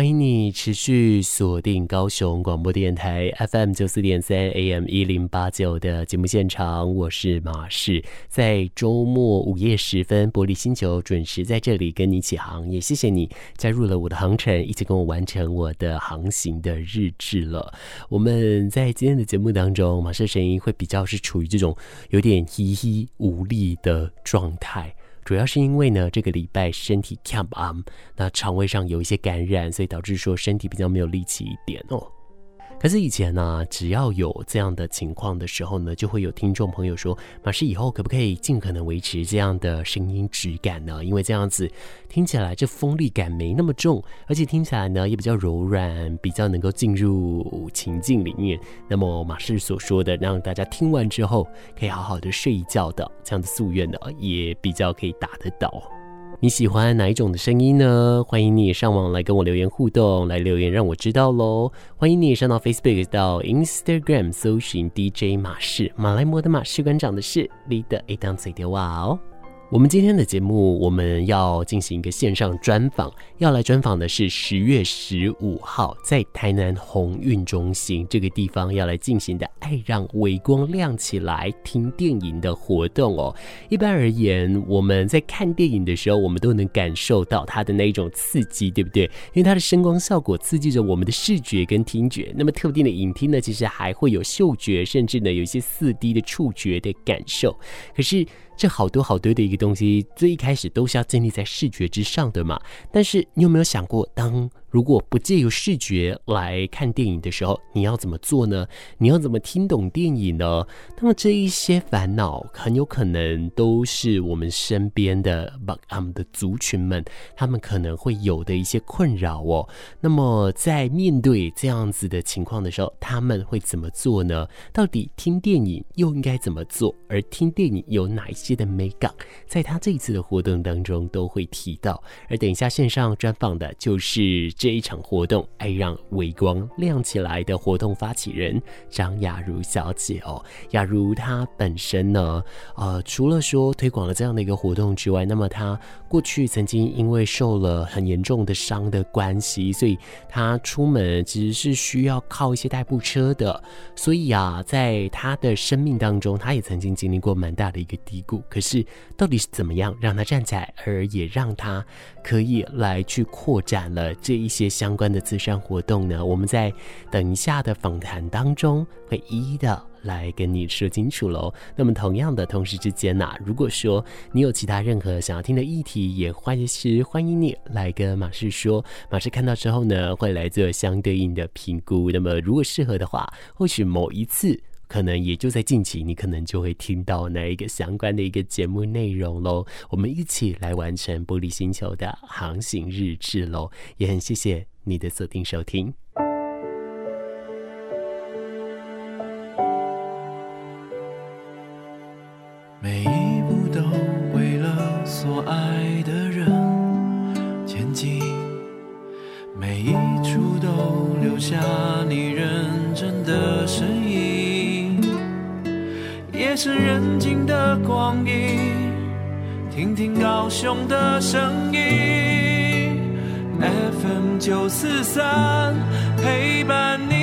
欢迎你持续锁定高雄广播电台 FM 九四点三 AM 一零八九的节目现场，我是马仕，在周末午夜时分，玻璃星球准时在这里跟你起航，也谢谢你加入了我的航程，一起跟我完成我的航行的日志了。我们在今天的节目当中，马仕声音会比较是处于这种有点稀稀无力的状态。主要是因为呢，这个礼拜身体 camp on，那肠胃上有一些感染，所以导致说身体比较没有力气一点哦。可是以前呢、只要有这样的情况的时候呢，就会有听众朋友说：“马仕以后可不可以尽可能维持这样的声音质感呢？因为这样子听起来这锋利感没那么重，而且听起来呢也比较柔软，比较能够进入情境里面。那么马氏所说的让大家听完之后可以好好的睡一觉的这样的夙愿呢，也比较可以达得到。”你喜欢哪一种的声音呢？欢迎你上网来跟我留言互动，来留言让我知道喽。欢迎你上到 Facebook 到 Instagram 搜寻 DJ 马氏，马来摩的马，士官长的事，Leader A 当嘴的哇哦。我们今天的节目，我们要进行一个线上专访，要来专访的是十月十五号在台南鸿运中心这个地方要来进行的“爱让微光亮起来”听电影的活动哦。一般而言，我们在看电影的时候，我们都能感受到它的那一种刺激，对不对？因为它的声光效果刺激着我们的视觉跟听觉。那么特定的影厅呢，其实还会有嗅觉，甚至呢有一些四 D 的触觉的感受。可是。这好多好多的一个东西，最一开始都是要建立在视觉之上的嘛。但是你有没有想过，当如果不借由视觉来看电影的时候，你要怎么做呢？你要怎么听懂电影呢？那么这一些烦恼很有可能都是我们身边的 BAKAM 的族群们，他们可能会有的一些困扰哦。那么在面对这样子的情况的时候，他们会怎么做呢？到底听电影又应该怎么做？而听电影有哪一些的美感，在他这一次的活动当中都会提到。而等一下线上专访的就是。这一场活动“爱让微光亮起来”的活动发起人张雅茹小姐哦，雅茹她本身呢，呃，除了说推广了这样的一个活动之外，那么她过去曾经因为受了很严重的伤的关系，所以她出门其实是需要靠一些代步车的。所以啊，在她的生命当中，她也曾经经历过蛮大的一个低谷。可是到底是怎么样让她站起来，而也让她可以来去扩展了这一。一些相关的慈善活动呢，我们在等一下的访谈当中会一一的来跟你说清楚喽。那么同样的，同时之间呢、啊，如果说你有其他任何想要听的议题，也欢迎是欢迎你来跟马氏说。马氏看到之后呢，会来做相对应的评估。那么如果适合的话，或许某一次。可能也就在近期，你可能就会听到那一个相关的一个节目内容喽。我们一起来完成玻璃星球的航行日志喽，也很谢谢你的锁定收听。是人静的光阴，听听高雄的声音，FM 九四三陪伴你。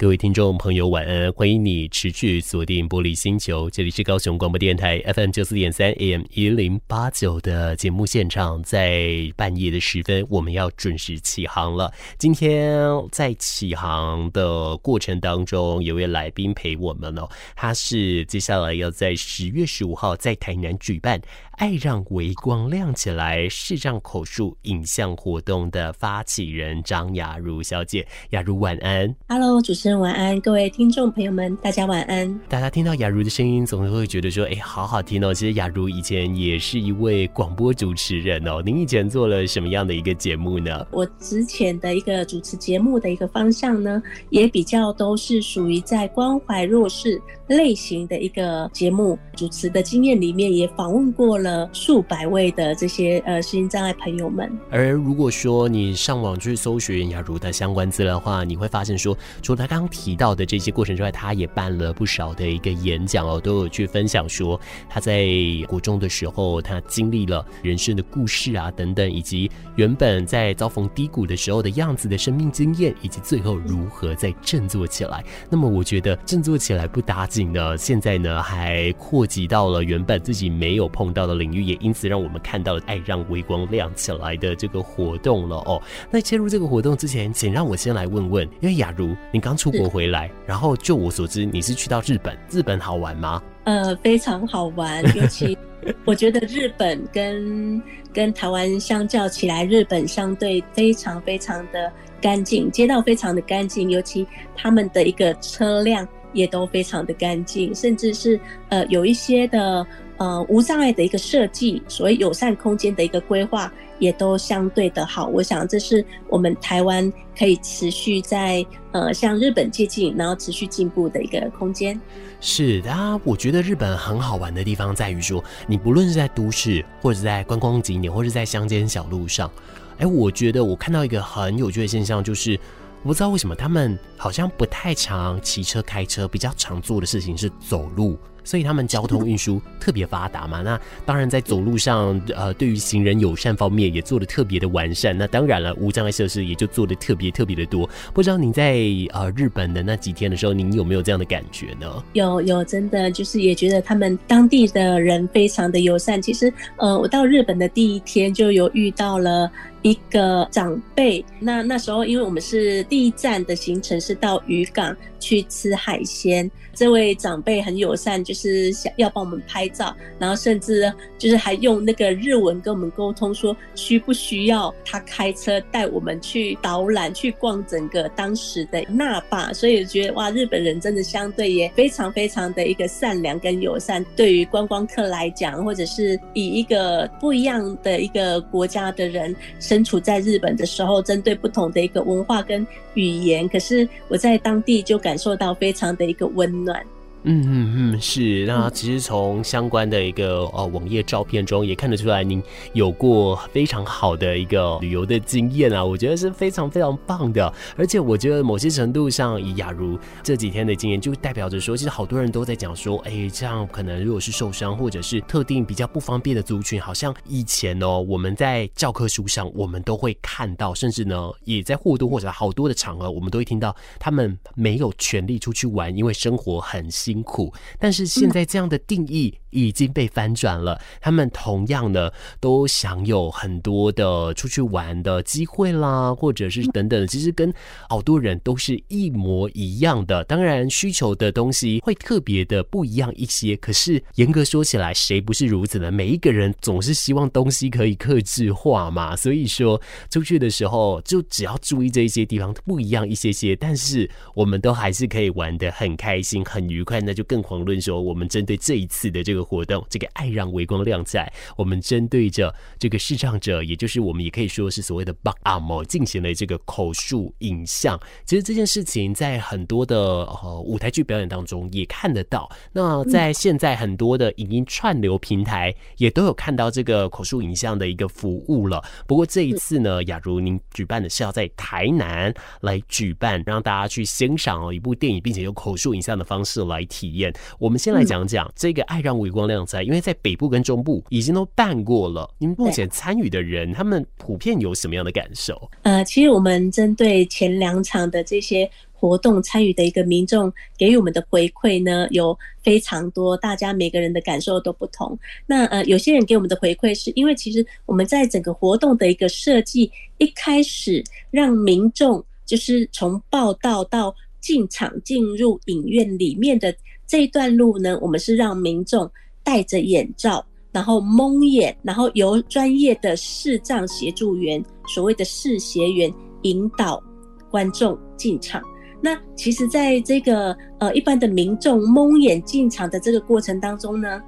各位听众朋友，晚安！欢迎你持续锁定玻璃星球，这里是高雄广播电台 FM 九四点三 AM 一零八九的节目现场。在半夜的时分，我们要准时起航了。今天在起航的过程当中，有位来宾陪我们哦，他是接下来要在十月十五号在台南举办。爱让微光亮起来视障口述影像活动的发起人张雅茹小姐，雅茹晚安。Hello，主持人晚安，各位听众朋友们，大家晚安。大家听到雅茹的声音，总是会觉得说，哎，好好听哦。其实雅茹以前也是一位广播主持人哦。您以前做了什么样的一个节目呢？我之前的一个主持节目的一个方向呢，也比较都是属于在关怀弱势。类型的一个节目主持的经验里面，也访问过了数百位的这些呃身心障碍朋友们。而如果说你上网去搜寻雅茹的相关资料的话，你会发现说，除了他刚刚提到的这些过程之外，他也办了不少的一个演讲哦，都有去分享说他在国中的时候，他经历了人生的故事啊等等，以及原本在遭逢低谷的时候的样子的生命经验，以及最后如何再振作起来。那么我觉得振作起来不打紧呢，现在呢还扩及到了原本自己没有碰到的领域，也因此让我们看到了爱让微光亮起来的这个活动了哦。那切入这个活动之前，请让我先来问问，因为雅茹你刚出国回来，然后就我所知你是去到日本，日本好玩吗？呃，非常好玩，尤其 我觉得日本跟跟台湾相较起来，日本相对非常非常的干净，街道非常的干净，尤其他们的一个车辆也都非常的干净，甚至是呃有一些的呃无障碍的一个设计，所谓友善空间的一个规划也都相对的好。我想这是我们台湾可以持续在呃向日本接近，然后持续进步的一个空间。是的啊，我觉得日本很好玩的地方在于说，你不论是在都市，或者在观光景点，或者在乡间小路上，哎，我觉得我看到一个很有趣的现象，就是我不知道为什么他们好像不太常骑车开车，比较常做的事情是走路。所以他们交通运输特别发达嘛，那当然在走路上，呃，对于行人友善方面也做得特别的完善。那当然了，无障碍设施也就做得特别特别的多。不知道您在呃日本的那几天的时候，您有没有这样的感觉呢？有有，真的就是也觉得他们当地的人非常的友善。其实，呃，我到日本的第一天就有遇到了一个长辈。那那时候，因为我们是第一站的行程是到渔港去吃海鲜。这位长辈很友善，就是想要帮我们拍照，然后甚至就是还用那个日文跟我们沟通，说需不需要他开车带我们去导览，去逛整个当时的那霸。所以我觉得哇，日本人真的相对也非常非常的一个善良跟友善。对于观光客来讲，或者是以一个不一样的一个国家的人身处在日本的时候，针对不同的一个文化跟语言，可是我在当地就感受到非常的一个温暖。嗯嗯嗯，是。那其实从相关的一个呃网页照片中也看得出来，您有过非常好的一个旅游的经验啊，我觉得是非常非常棒的。而且我觉得某些程度上，以雅茹这几天的经验，就代表着说，其实好多人都在讲说，哎，这样可能如果是受伤或者是特定比较不方便的族群，好像以前哦，我们在教科书上我们都会看到，甚至呢，也在或多或少好多的场合，我们都会听到他们没有权利出去玩，因为生活很辛。辛苦，但是现在这样的定义已经被翻转了。他们同样呢，都享有很多的出去玩的机会啦，或者是等等。其实跟好多人都是一模一样的。当然，需求的东西会特别的不一样一些。可是严格说起来，谁不是如此呢？每一个人总是希望东西可以克制化嘛。所以说，出去的时候就只要注意这一些地方不一样一些些，但是我们都还是可以玩的很开心、很愉快。那就更遑论说，我们针对这一次的这个活动，这个爱让微光亮在，我们针对着这个视障者，也就是我们也可以说是所谓的 Back Arm 进行了这个口述影像。其实这件事情在很多的呃舞台剧表演当中也看得到。那在现在很多的影音串流平台也都有看到这个口述影像的一个服务了。不过这一次呢，假如您举办的是要在台南来举办，让大家去欣赏哦一部电影，并且用口述影像的方式来。体验，我们先来讲讲这个爱让微光亮在，因为在北部跟中部已经都办过了。你们目前参与的人，他们普遍有什么样的感受？呃，其实我们针对前两场的这些活动参与的一个民众给予我们的回馈呢，有非常多，大家每个人的感受都不同。那呃，有些人给我们的回馈是因为其实我们在整个活动的一个设计，一开始让民众就是从报道到。进场进入影院里面的这一段路呢，我们是让民众戴着眼罩，然后蒙眼，然后由专业的视障协助员，所谓的视协员引导观众进场。那其实，在这个呃一般的民众蒙眼进场的这个过程当中呢，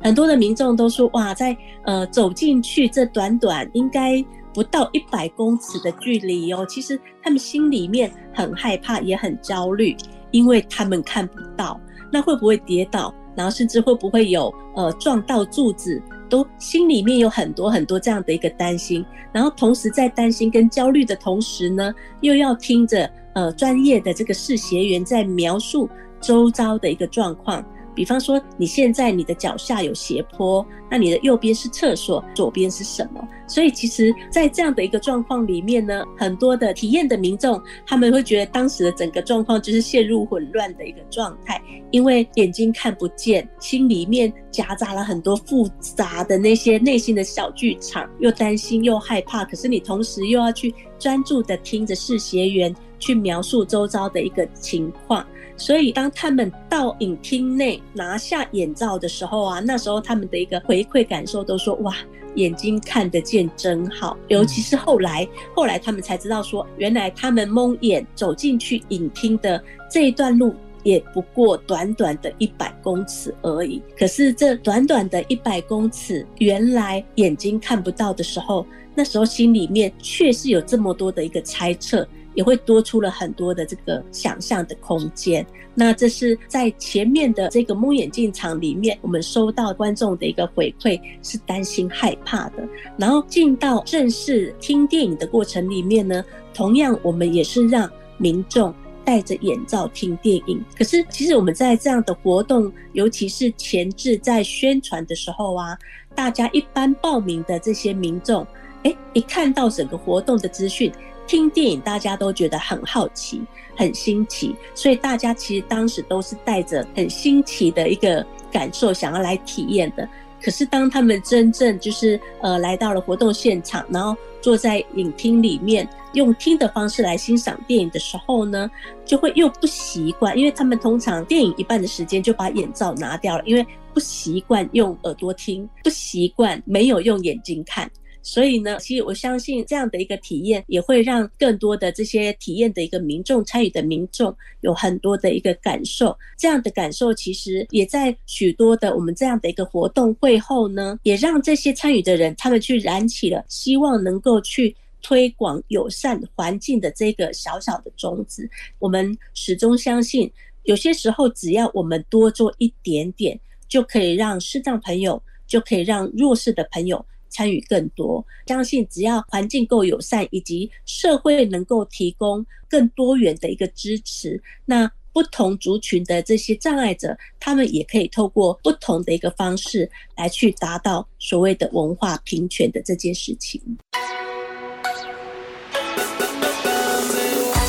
很多的民众都说：哇，在呃走进去这短短应该。不到一百公尺的距离哦，其实他们心里面很害怕，也很焦虑，因为他们看不到。那会不会跌倒？然后甚至会不会有呃撞到柱子？都心里面有很多很多这样的一个担心。然后同时在担心跟焦虑的同时呢，又要听着呃专业的这个视学员在描述周遭的一个状况。比方说，你现在你的脚下有斜坡，那你的右边是厕所，左边是什么？所以其实，在这样的一个状况里面呢，很多的体验的民众，他们会觉得当时的整个状况就是陷入混乱的一个状态，因为眼睛看不见，心里面夹杂了很多复杂的那些内心的小剧场，又担心又害怕，可是你同时又要去专注的听着视学员去描述周遭的一个情况。所以，当他们到影厅内拿下眼罩的时候啊，那时候他们的一个回馈感受都说：“哇，眼睛看得见真好。”尤其是后来，后来他们才知道说，原来他们蒙眼走进去影厅的这一段路，也不过短短的一百公尺而已。可是这短短的一百公尺，原来眼睛看不到的时候，那时候心里面确实有这么多的一个猜测。也会多出了很多的这个想象的空间。那这是在前面的这个蒙眼进场里面，我们收到观众的一个回馈是担心害怕的。然后进到正式听电影的过程里面呢，同样我们也是让民众戴着眼罩听电影。可是其实我们在这样的活动，尤其是前置在宣传的时候啊，大家一般报名的这些民众，诶，一看到整个活动的资讯。听电影，大家都觉得很好奇、很新奇，所以大家其实当时都是带着很新奇的一个感受，想要来体验的。可是当他们真正就是呃来到了活动现场，然后坐在影厅里面，用听的方式来欣赏电影的时候呢，就会又不习惯，因为他们通常电影一半的时间就把眼罩拿掉了，因为不习惯用耳朵听，不习惯没有用眼睛看。所以呢，其实我相信这样的一个体验也会让更多的这些体验的一个民众、参与的民众有很多的一个感受。这样的感受其实也在许多的我们这样的一个活动会后呢，也让这些参与的人他们去燃起了希望能够去推广友善环境的这个小小的种子。我们始终相信，有些时候只要我们多做一点点，就可以让视障朋友，就可以让弱势的朋友。参与更多，相信只要环境够友善，以及社会能够提供更多元的一个支持，那不同族群的这些障碍者，他们也可以透过不同的一个方式来去达到所谓的文化平权的这件事情。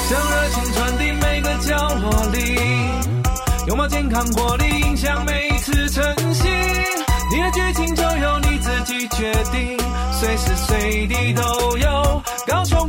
将热情传递每个角落里，拥抱健康活力，影响每一次晨曦。你的剧情就由你决定，随时随地都有高雄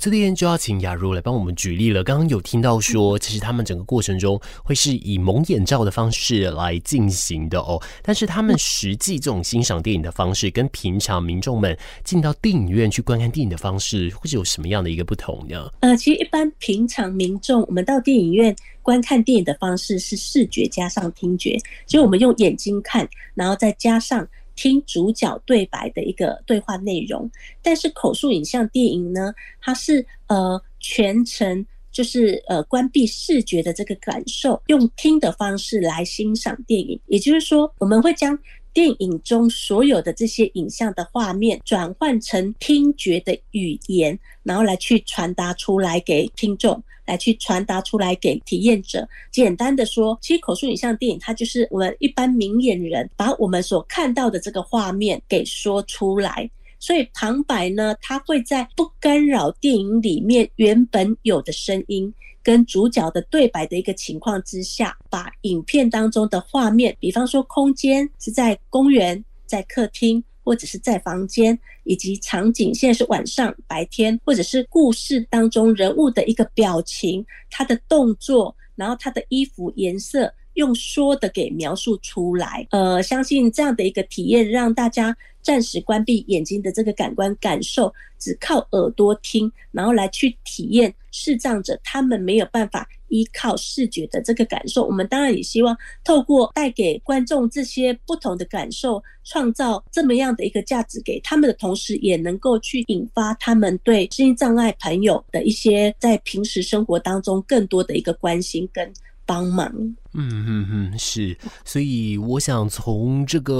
这边就要请雅茹来帮我们举例了。刚刚有听到说，其实他们整个过程中会是以蒙眼罩的方式来进行的哦。但是他们实际这种欣赏电影的方式，跟平常民众们进到电影院去观看电影的方式，会是有什么样的一个不同呢？呃，其实一般平常民众，我们到电影院观看电影的方式是视觉加上听觉，就我们用眼睛看，然后再加上。听主角对白的一个对话内容，但是口述影像电影呢，它是呃全程就是呃关闭视觉的这个感受，用听的方式来欣赏电影。也就是说，我们会将电影中所有的这些影像的画面转换成听觉的语言，然后来去传达出来给听众。来去传达出来给体验者。简单的说，其实口述影像电影它就是我们一般明眼人把我们所看到的这个画面给说出来。所以旁白呢，它会在不干扰电影里面原本有的声音跟主角的对白的一个情况之下，把影片当中的画面，比方说空间是在公园、在客厅。或者是在房间，以及场景，现在是晚上、白天，或者是故事当中人物的一个表情、他的动作，然后他的衣服颜色，用说的给描述出来。呃，相信这样的一个体验，让大家暂时关闭眼睛的这个感官感受，只靠耳朵听，然后来去体验视障者他们没有办法依靠视觉的这个感受，我们当然也希望透过带给观众这些不同的感受，创造这么样的一个价值给他们的同时，也能够去引发他们对身心障碍朋友的一些在平时生活当中更多的一个关心跟帮忙。嗯嗯嗯，是，所以我想从这个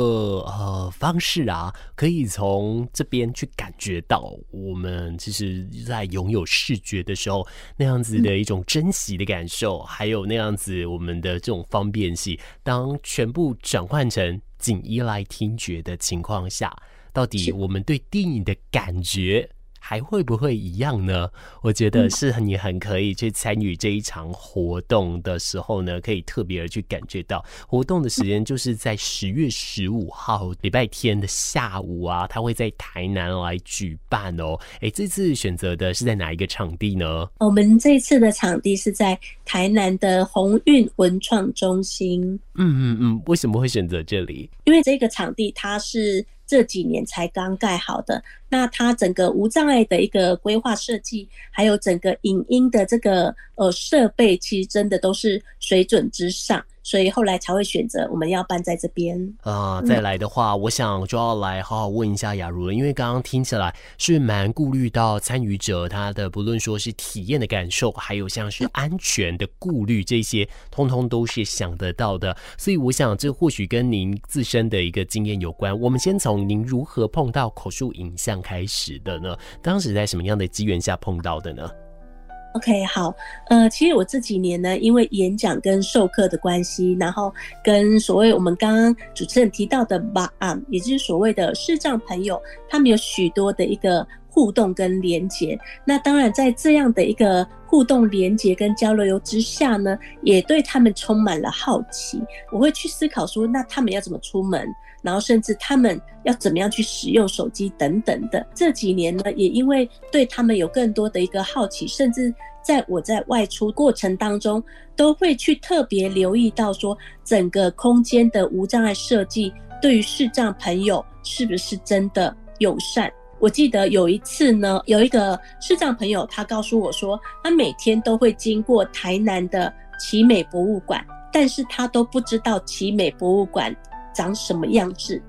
呃方式啊，可以从这边去感觉到，我们其实在拥有视觉的时候，那样子的一种珍惜的感受，嗯、还有那样子我们的这种方便性，当全部转换成仅依赖听觉的情况下，到底我们对电影的感觉。还会不会一样呢？我觉得是你很可以去参与这一场活动的时候呢，可以特别的去感觉到活动的时间就是在十月十五号礼拜天的下午啊，它会在台南来举办哦。哎，这次选择的是在哪一个场地呢？我们这次的场地是在台南的鸿运文创中心。嗯嗯嗯，为什么会选择这里？因为这个场地它是。这几年才刚盖好的，那它整个无障碍的一个规划设计，还有整个影音的这个呃设备，其实真的都是水准之上。所以后来才会选择我们要办在这边啊、呃。再来的话，我想就要来好好问一下雅茹了，因为刚刚听起来是蛮顾虑到参与者他的不论说是体验的感受，还有像是安全的顾虑，这些通通都是想得到的。所以我想这或许跟您自身的一个经验有关。我们先从您如何碰到口述影像开始的呢？当时在什么样的机缘下碰到的呢？OK，好，呃，其实我这几年呢，因为演讲跟授课的关系，然后跟所谓我们刚刚主持人提到的吧，啊，也就是所谓的视障朋友，他们有许多的一个互动跟连接。那当然，在这样的一个互动连接跟交流之下呢，也对他们充满了好奇。我会去思考说，那他们要怎么出门？然后甚至他们要怎么样去使用手机等等的，这几年呢，也因为对他们有更多的一个好奇，甚至在我在外出过程当中，都会去特别留意到说，整个空间的无障碍设计对于视障朋友是不是真的友善。我记得有一次呢，有一个视障朋友他告诉我说，他每天都会经过台南的奇美博物馆，但是他都不知道奇美博物馆。长什么样子？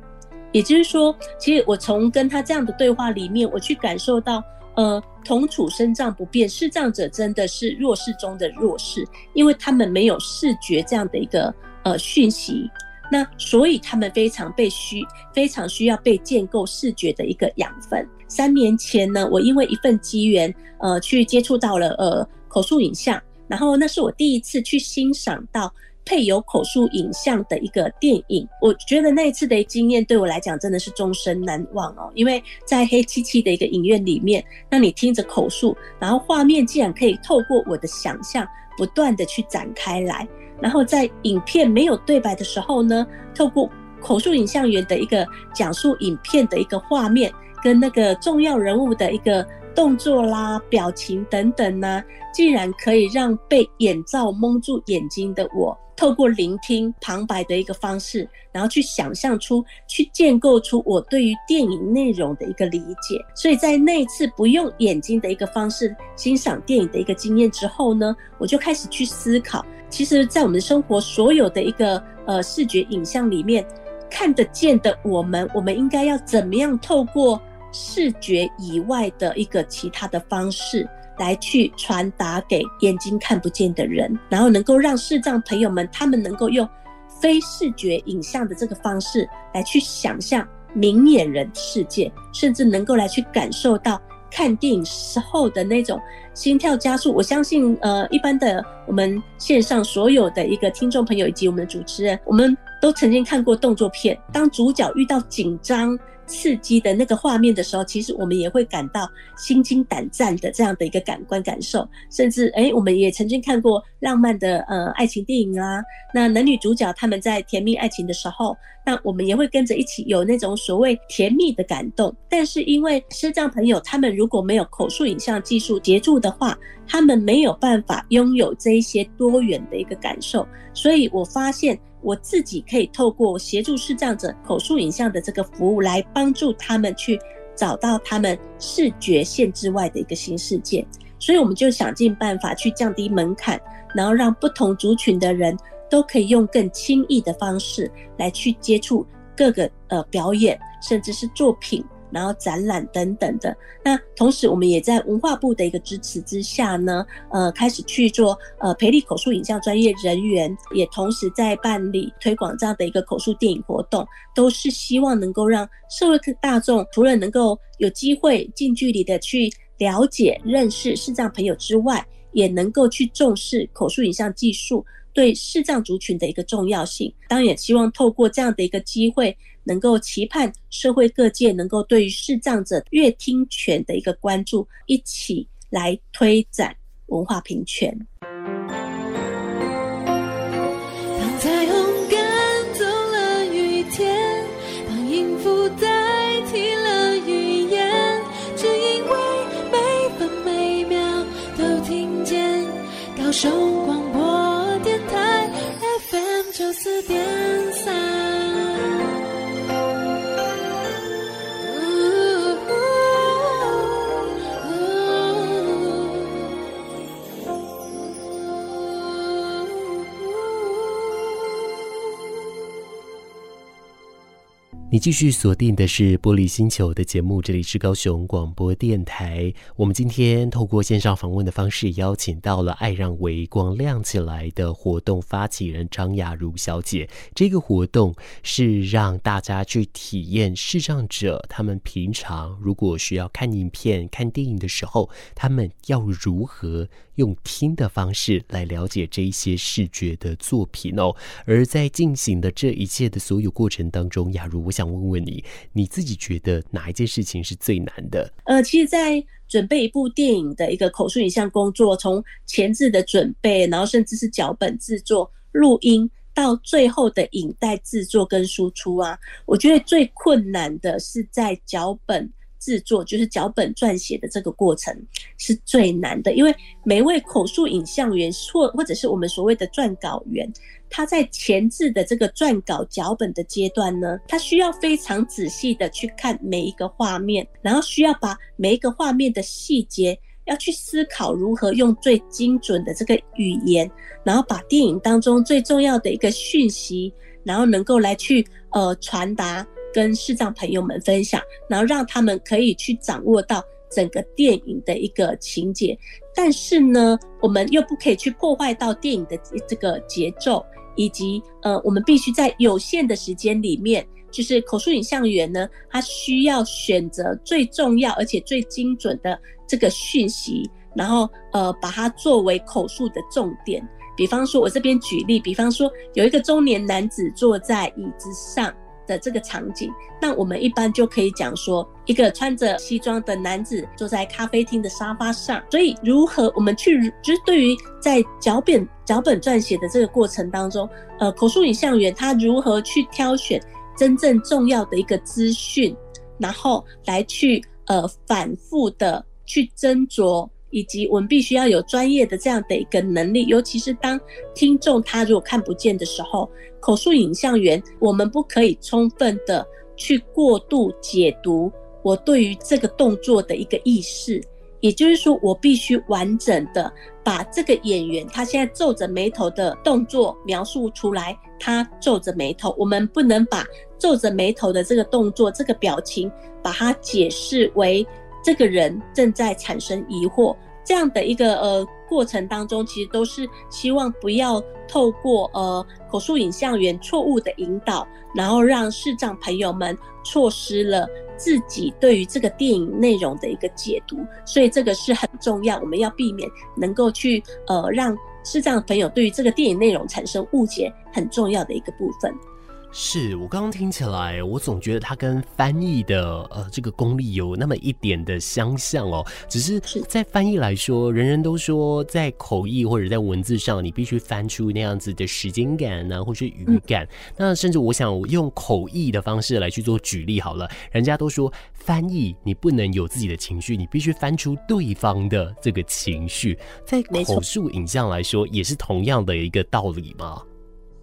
也就是说，其实我从跟他这样的对话里面，我去感受到，呃，同处身障不变，视障者真的是弱势中的弱势，因为他们没有视觉这样的一个呃讯息，那所以他们非常被需，非常需要被建构视觉的一个养分。三年前呢，我因为一份机缘，呃，去接触到了呃口述影像，然后那是我第一次去欣赏到。配有口述影像的一个电影，我觉得那一次的经验对我来讲真的是终身难忘哦。因为在黑漆漆的一个影院里面，那你听着口述，然后画面竟然可以透过我的想象不断的去展开来，然后在影片没有对白的时候呢，透过口述影像员的一个讲述影片的一个画面，跟那个重要人物的一个动作啦、表情等等呢、竟然可以让被眼罩蒙住眼睛的我。透过聆听旁白的一个方式，然后去想象出、去建构出我对于电影内容的一个理解。所以在那一次不用眼睛的一个方式欣赏电影的一个经验之后呢，我就开始去思考，其实，在我们生活所有的一个呃视觉影像里面，看得见的我们，我们应该要怎么样透过视觉以外的一个其他的方式。来去传达给眼睛看不见的人，然后能够让视障朋友们，他们能够用非视觉影像的这个方式来去想象明眼人世界，甚至能够来去感受到看电影时候的那种心跳加速。我相信，呃，一般的我们线上所有的一个听众朋友以及我们的主持人，我们都曾经看过动作片，当主角遇到紧张。刺激的那个画面的时候，其实我们也会感到心惊胆战的这样的一个感官感受，甚至诶，我们也曾经看过浪漫的呃爱情电影啊，那男女主角他们在甜蜜爱情的时候，那我们也会跟着一起有那种所谓甜蜜的感动。但是因为视障朋友他们如果没有口述影像技术协助的话，他们没有办法拥有这一些多元的一个感受，所以我发现。我自己可以透过协助视障者口述影像的这个服务，来帮助他们去找到他们视觉限制外的一个新世界。所以我们就想尽办法去降低门槛，然后让不同族群的人都可以用更轻易的方式来去接触各个呃表演，甚至是作品。然后展览等等的，那同时我们也在文化部的一个支持之下呢，呃，开始去做呃培力口述影像专业人员，也同时在办理推广这样的一个口述电影活动，都是希望能够让社会大众除了能够有机会近距离的去了解、认识视障朋友之外，也能够去重视口述影像技术对视障族群的一个重要性。当然，也希望透过这样的一个机会。能够期盼社会各界能够对于视障者乐听权的一个关注，一起来推展文化平权。当彩虹赶走了雨天，当音符代替了语言，只因为每分每秒都听见高雄继续锁定的是玻璃星球的节目，这里是高雄广播电台。我们今天透过线上访问的方式，邀请到了“爱让微光亮起来”的活动发起人张雅茹小姐。这个活动是让大家去体验视障者他们平常如果需要看影片、看电影的时候，他们要如何用听的方式来了解这一些视觉的作品哦。而在进行的这一切的所有过程当中，雅茹，我想。问问你，你自己觉得哪一件事情是最难的？呃，其实，在准备一部电影的一个口述影像工作，从前置的准备，然后甚至是脚本制作、录音，到最后的影带制作跟输出啊，我觉得最困难的是在脚本。制作就是脚本撰写的这个过程是最难的，因为每一位口述影像员或或者是我们所谓的撰稿员，他在前置的这个撰稿脚本的阶段呢，他需要非常仔细的去看每一个画面，然后需要把每一个画面的细节要去思考如何用最精准的这个语言，然后把电影当中最重要的一个讯息，然后能够来去呃传达。跟视障朋友们分享，然后让他们可以去掌握到整个电影的一个情节，但是呢，我们又不可以去破坏到电影的这个节奏，以及呃，我们必须在有限的时间里面，就是口述影像员呢，他需要选择最重要而且最精准的这个讯息，然后呃，把它作为口述的重点。比方说，我这边举例，比方说有一个中年男子坐在椅子上。的这个场景，那我们一般就可以讲说，一个穿着西装的男子坐在咖啡厅的沙发上。所以，如何我们去，就是对于在脚本脚本撰写的这个过程当中，呃，口述影像员他如何去挑选真正重要的一个资讯，然后来去呃反复的去斟酌。以及我们必须要有专业的这样的一个能力，尤其是当听众他如果看不见的时候，口述影像员我们不可以充分的去过度解读我对于这个动作的一个意识，也就是说，我必须完整的把这个演员他现在皱着眉头的动作描述出来，他皱着眉头，我们不能把皱着眉头的这个动作、这个表情，把它解释为。这个人正在产生疑惑，这样的一个呃过程当中，其实都是希望不要透过呃口述影像员错误的引导，然后让视障朋友们错失了自己对于这个电影内容的一个解读，所以这个是很重要，我们要避免能够去呃让视障朋友对于这个电影内容产生误解，很重要的一个部分。是我刚刚听起来，我总觉得它跟翻译的呃这个功力有那么一点的相像哦。只是在翻译来说，人人都说在口译或者在文字上，你必须翻出那样子的时间感呐、啊，或是语感。那甚至我想用口译的方式来去做举例好了，人家都说翻译你不能有自己的情绪，你必须翻出对方的这个情绪。在口述影像来说，也是同样的一个道理吗？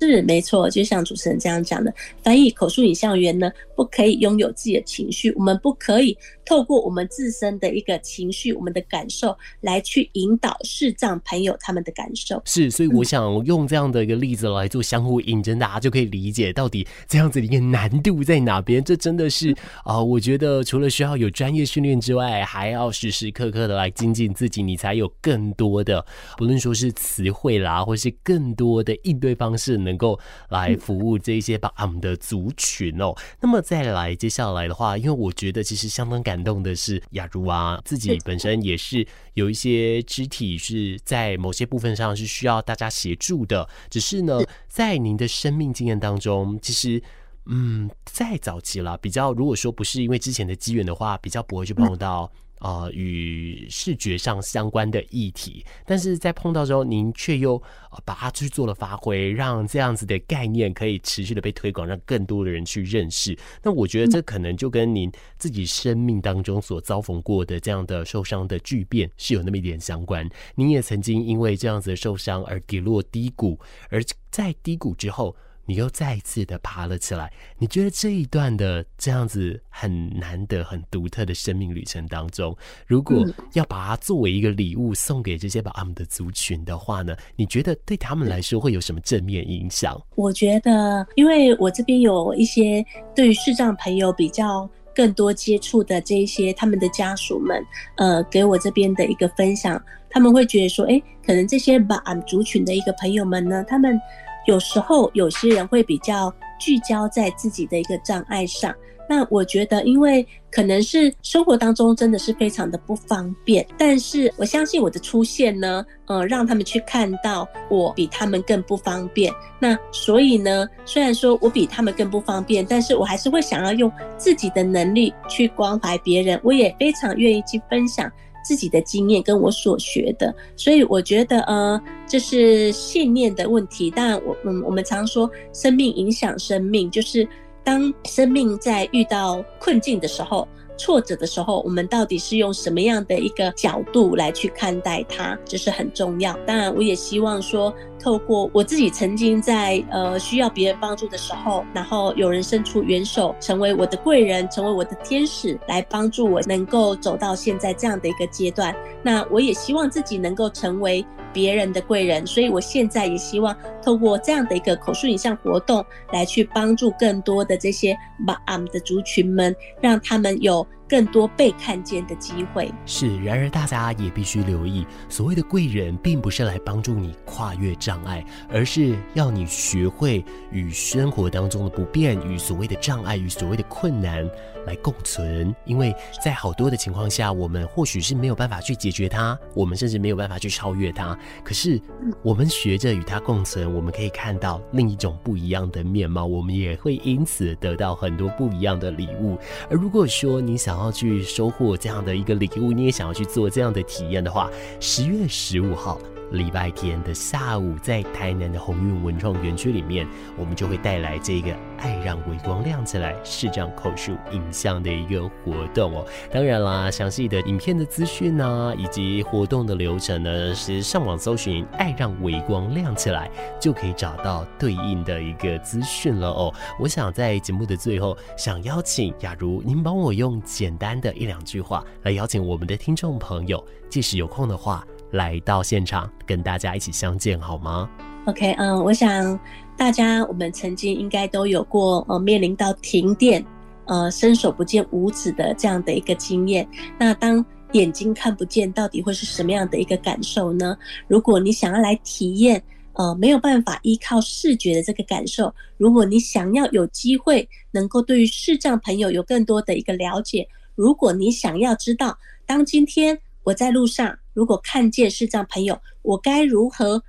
是没错，就像主持人这样讲的，翻译口述影像员呢，不可以拥有自己的情绪，我们不可以透过我们自身的一个情绪、我们的感受来去引导视障朋友他们的感受。是，所以我想用这样的一个例子来做相互引证，大家就可以理解到底这样子的一个难度在哪边。这真的是啊、呃，我觉得除了需要有专业训练之外，还要时时刻刻的来精进自己，你才有更多的，不论说是词汇啦，或是更多的应对方式，能够来服务这些把我们的族群哦。那么再来接下来的话，因为我觉得其实相当感动的是雅茹啊，自己本身也是有一些肢体是在某些部分上是需要大家协助的，只是呢，在您的生命经验当中，其实。嗯，在早期啦，比较如果说不是因为之前的机缘的话，比较不会去碰到呃与视觉上相关的议题。但是在碰到之后，您却又把它去做了发挥，让这样子的概念可以持续的被推广，让更多的人去认识。那我觉得这可能就跟您自己生命当中所遭逢过的这样的受伤的巨变是有那么一点相关。您也曾经因为这样子的受伤而跌落低谷，而在低谷之后。你又再一次的爬了起来，你觉得这一段的这样子很难得、很独特的生命旅程当中，如果要把它作为一个礼物送给这些把他们的族群的话呢？你觉得对他们来说会有什么正面影响？我觉得，因为我这边有一些对于视障朋友比较更多接触的这一些他们的家属们，呃，给我这边的一个分享，他们会觉得说，哎，可能这些把俺们族群的一个朋友们呢，他们。有时候有些人会比较聚焦在自己的一个障碍上，那我觉得，因为可能是生活当中真的是非常的不方便，但是我相信我的出现呢，呃，让他们去看到我比他们更不方便。那所以呢，虽然说我比他们更不方便，但是我还是会想要用自己的能力去关怀别人，我也非常愿意去分享。自己的经验跟我所学的，所以我觉得，呃，这是信念的问题。当然，我，嗯，我们常说生命影响生命，就是当生命在遇到困境的时候。挫折的时候，我们到底是用什么样的一个角度来去看待它，这是很重要。当然，我也希望说，透过我自己曾经在呃需要别人帮助的时候，然后有人伸出援手，成为我的贵人，成为我的天使，来帮助我能够走到现在这样的一个阶段。那我也希望自己能够成为别人的贵人，所以我现在也希望透过这样的一个口述影像活动，来去帮助更多的这些把俺们的族群们，让他们有。更多被看见的机会。是，然而大家也必须留意，所谓的贵人，并不是来帮助你跨越障碍，而是要你学会与生活当中的不便、与所谓的障碍、与所谓的困难来共存。因为在好多的情况下，我们或许是没有办法去解决它，我们甚至没有办法去超越它。可是，我们学着与它共存，我们可以看到另一种不一样的面貌，我们也会因此得到很多不一样的礼物。而如果说你想，要去收获这样的一个礼物，你也想要去做这样的体验的话，十月十五号。礼拜天的下午，在台南的鸿运文创园区里面，我们就会带来这个“爱让微光亮起来”视障口述影像的一个活动哦。当然啦，详细的影片的资讯呢，以及活动的流程呢，是上网搜寻“爱让微光亮起来”就可以找到对应的一个资讯了哦。我想在节目的最后，想邀请雅茹，您帮我用简单的一两句话来邀请我们的听众朋友，即使有空的话。来到现场跟大家一起相见好吗？OK，嗯，我想大家我们曾经应该都有过呃面临到停电，呃伸手不见五指的这样的一个经验。那当眼睛看不见，到底会是什么样的一个感受呢？如果你想要来体验，呃没有办法依靠视觉的这个感受，如果你想要有机会能够对于视障朋友有更多的一个了解，如果你想要知道，当今天我在路上。如果看见视障朋友，我该如何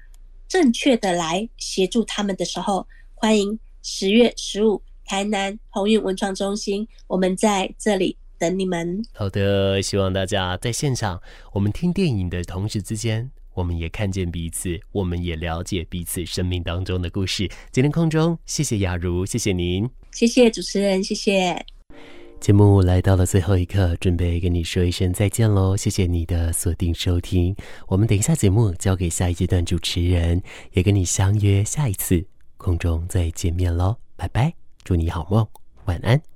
正确的来协助他们的时候，欢迎十月十五台南鸿运文创中心，我们在这里等你们。好的，希望大家在现场，我们听电影的同时之间，我们也看见彼此，我们也了解彼此生命当中的故事。今天空中，谢谢雅茹，谢谢您，谢谢主持人，谢谢。节目来到了最后一刻，准备跟你说一声再见喽！谢谢你的锁定收听，我们等一下节目交给下一阶段主持人，也跟你相约下一次空中再见面喽！拜拜，祝你好梦，晚安。